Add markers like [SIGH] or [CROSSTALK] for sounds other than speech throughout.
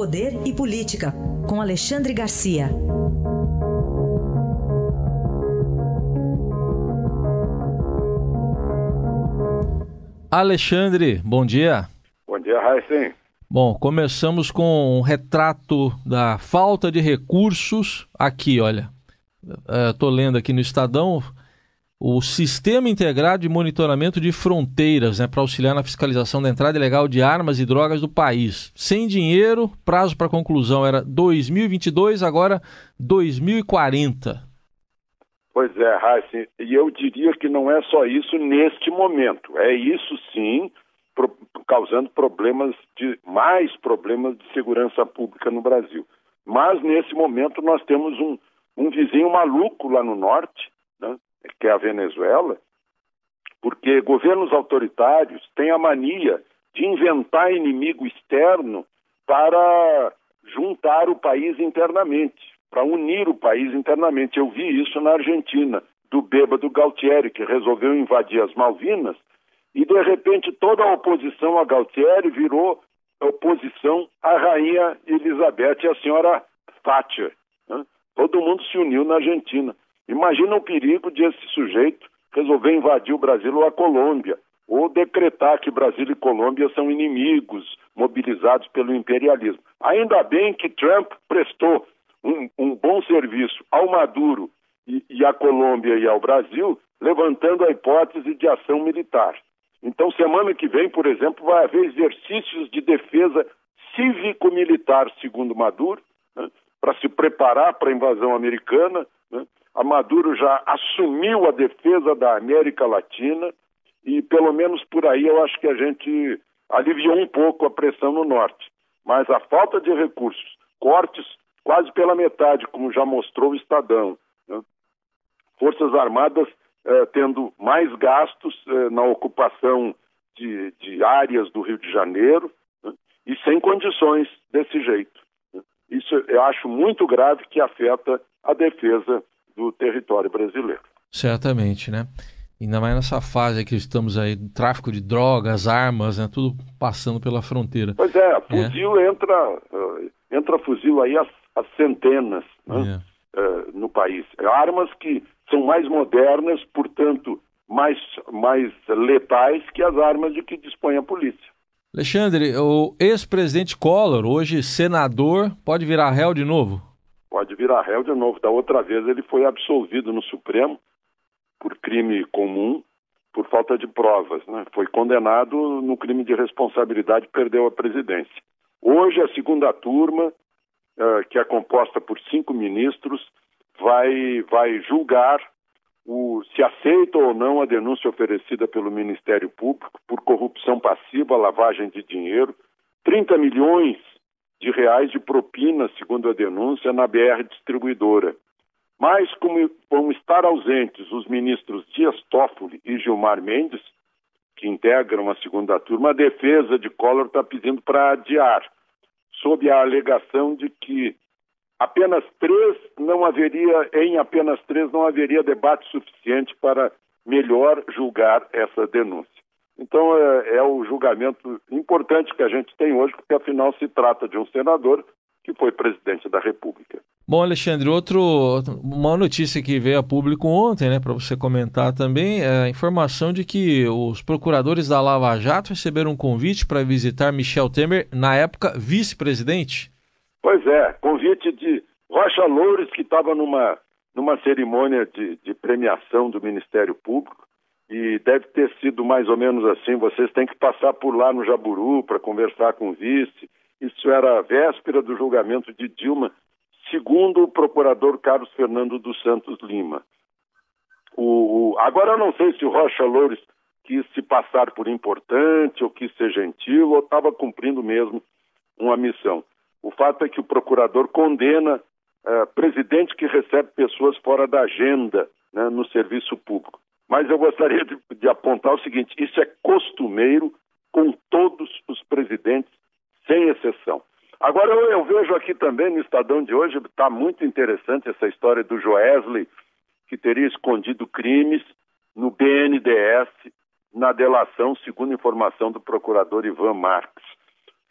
Poder e Política, com Alexandre Garcia. Alexandre, bom dia. Bom dia, Raíssen. Bom, começamos com um retrato da falta de recursos. Aqui, olha, estou é, lendo aqui no Estadão o Sistema Integrado de Monitoramento de Fronteiras, né, para auxiliar na fiscalização da entrada ilegal de armas e drogas do país. Sem dinheiro, prazo para conclusão era 2022, agora 2040. Pois é, Raíssa, e eu diria que não é só isso neste momento. É isso sim, pro, causando problemas de mais problemas de segurança pública no Brasil. Mas nesse momento nós temos um, um vizinho maluco lá no norte, que é a Venezuela, porque governos autoritários têm a mania de inventar inimigo externo para juntar o país internamente para unir o país internamente. Eu vi isso na Argentina, do bêbado Galtieri, que resolveu invadir as Malvinas, e de repente toda a oposição a Galtieri virou oposição à rainha Elizabeth e à senhora Thatcher. Né? Todo mundo se uniu na Argentina. Imagina o perigo de esse sujeito resolver invadir o Brasil ou a Colômbia, ou decretar que Brasil e Colômbia são inimigos mobilizados pelo imperialismo. Ainda bem que Trump prestou um, um bom serviço ao Maduro e, e à Colômbia e ao Brasil, levantando a hipótese de ação militar. Então, semana que vem, por exemplo, vai haver exercícios de defesa cívico-militar, segundo Maduro, né, para se preparar para a invasão americana. Né. A Maduro já assumiu a defesa da América Latina e, pelo menos por aí, eu acho que a gente aliviou um pouco a pressão no norte. Mas a falta de recursos, cortes quase pela metade, como já mostrou o Estadão. Né? Forças Armadas eh, tendo mais gastos eh, na ocupação de, de, áreas do Rio de Janeiro né? e sem condições desse jeito. Né? Isso eu acho muito grave que afeta a defesa do território brasileiro. Certamente, né? Ainda mais nessa fase que estamos aí, tráfico de drogas, armas, né? tudo passando pela fronteira. Pois é, fuzil é. entra, uh, entra fuzil aí as centenas né, uh, no país. Armas que são mais modernas, portanto, mais, mais letais que as armas de que dispõe a polícia. Alexandre, o ex-presidente Collor, hoje senador, pode virar réu de novo? Virar réu de novo. Da outra vez ele foi absolvido no Supremo por crime comum, por falta de provas. Né? Foi condenado no crime de responsabilidade perdeu a presidência. Hoje a segunda turma uh, que é composta por cinco ministros, vai, vai julgar o, se aceita ou não a denúncia oferecida pelo Ministério Público por corrupção passiva, lavagem de dinheiro, 30 milhões de reais de propina, segundo a denúncia, na BR Distribuidora. Mas, como vão estar ausentes os ministros Dias Toffoli e Gilmar Mendes, que integram a segunda turma, a defesa de Collor está pedindo para adiar sob a alegação de que apenas três não haveria, em apenas três não haveria debate suficiente para melhor julgar essa denúncia. Então é, é o julgamento importante que a gente tem hoje, porque afinal se trata de um senador que foi presidente da República. Bom, Alexandre, outro, uma notícia que veio a público ontem, né, para você comentar também, é a informação de que os procuradores da Lava Jato receberam um convite para visitar Michel Temer, na época vice-presidente. Pois é, convite de Rocha Loures, que estava numa, numa cerimônia de, de premiação do Ministério Público, e deve ter sido mais ou menos assim: vocês têm que passar por lá no Jaburu para conversar com o vice isso era a véspera do julgamento de Dilma, segundo o procurador Carlos Fernando dos Santos Lima. O, o, agora eu não sei se o Rocha Loures quis se passar por importante ou quis ser gentil ou estava cumprindo mesmo uma missão. O fato é que o procurador condena uh, presidente que recebe pessoas fora da agenda né, no serviço público. Mas eu gostaria de, de apontar o seguinte: isso é costumeiro com todos os presidentes sem exceção. Agora, eu, eu, vejo aqui também no Estadão de hoje, está muito interessante essa história do Joesley, que teria escondido crimes no BNDES, na delação, segundo informação do procurador Ivan Marques.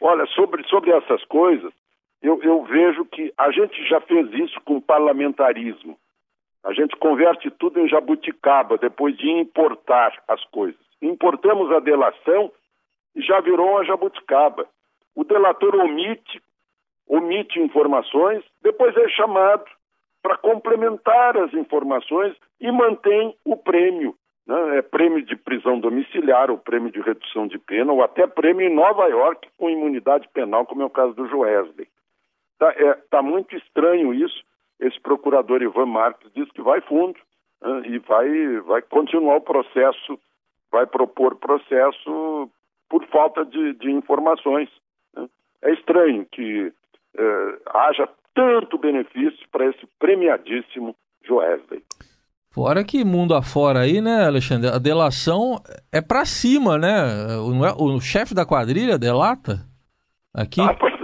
Olha, sobre, sobre essas coisas, eu, eu vejo que a gente já fez isso com parlamentarismo. A gente converte tudo em jabuticaba depois de importar as coisas. Importamos a delação e já virou uma jabuticaba. O delator omite, omite informações, depois é chamado para complementar as informações e mantém o prêmio. Né? É prêmio de prisão domiciliar, ou prêmio de redução de pena, ou até prêmio em Nova York com imunidade penal, como é o caso do Joesley. Está é, tá muito estranho isso. Esse procurador Ivan Marques diz que vai fundo né? e vai, vai continuar o processo, vai propor processo por falta de, de informações. Né? É estranho que é, haja tanto benefício para esse premiadíssimo Joesley. Fora que mundo afora aí, né, Alexandre? A delação é para cima, né? O, é, o chefe da quadrilha delata aqui. Ah, é.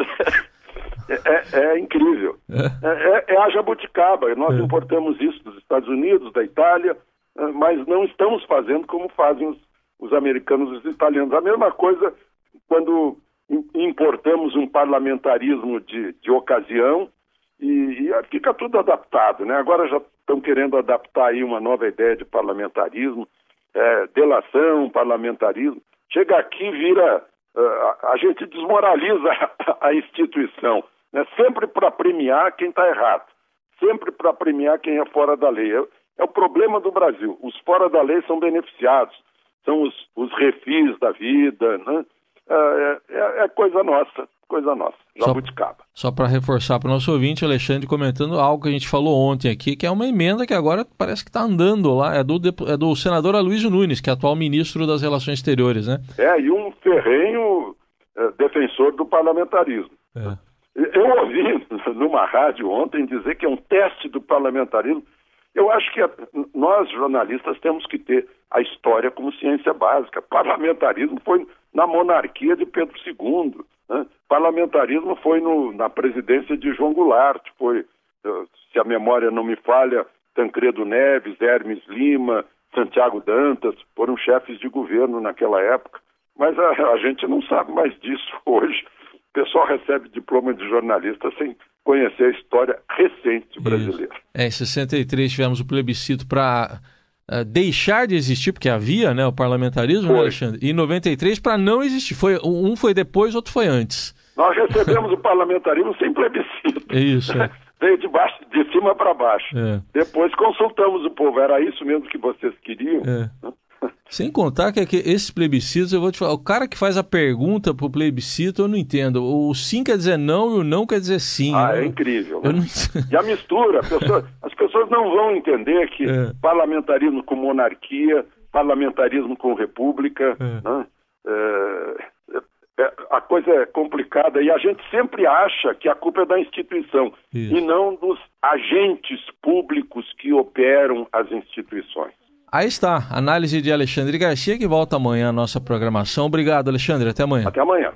É, é, incrível. É. é. é a jabuticaba. Nós importamos isso dos Estados Unidos, da Itália, mas não estamos fazendo como fazem os, os americanos e os italianos. A mesma coisa quando importamos um parlamentarismo de, de ocasião e, e, fica tudo adaptado, né? Agora já estão querendo adaptar aí uma nova ideia de parlamentarismo, é, delação, parlamentarismo. Chega aqui vira uh, a gente desmoraliza [LAUGHS] a instituição, né? Sempre para premiar quem está errado, sempre para premiar quem é fora da lei. É, é, o problema do Brasil. Os fora da lei são beneficiados, são os, os refis da vida, né? É, é, é coisa nossa coisa nossa, jabuticaba. Só, só para reforçar para o nosso ouvinte, Alexandre comentando algo que a gente falou ontem aqui, que é uma emenda que agora parece que está andando lá, é do, é do senador Aloysio Nunes, que é atual ministro das Relações Exteriores, né? É, e um ferrenho é, defensor do parlamentarismo. É. Eu ouvi [LAUGHS] numa rádio ontem dizer que é um teste do parlamentarismo. Eu acho que nós, jornalistas, temos que ter a história como ciência básica. Parlamentarismo foi na monarquia de Pedro II. Né? Parlamentarismo foi no, na presidência de João Goulart, foi, eh, se a memória não me falha, Tancredo Neves, Hermes Lima, Santiago Dantas, foram chefes de governo naquela época. Mas a, a gente não sabe mais disso [LAUGHS] hoje. O pessoal recebe diploma de jornalista sem conhecer a história recente brasileira. Isso. É, em 63 tivemos o plebiscito para uh, deixar de existir, porque havia né, o parlamentarismo, né, Alexandre? E em 93 para não existir. Foi, um foi depois, outro foi antes. Nós recebemos o parlamentarismo sem plebiscito. É isso. É. [LAUGHS] Veio de, baixo, de cima para baixo. É. Depois consultamos o povo. Era isso mesmo que vocês queriam? É. Sem contar que, que esses plebiscitos, eu vou te falar, o cara que faz a pergunta pro plebiscito, eu não entendo. O sim quer dizer não e o não quer dizer sim. Ah, é incrível. Né? Não... E a mistura, pessoa, as pessoas não vão entender que é. parlamentarismo com monarquia, parlamentarismo com república, é. Né? É, é, a coisa é complicada e a gente sempre acha que a culpa é da instituição Isso. e não dos agentes públicos que operam as instituições. Aí está, análise de Alexandre Garcia, que volta amanhã à nossa programação. Obrigado, Alexandre. Até amanhã. Até amanhã.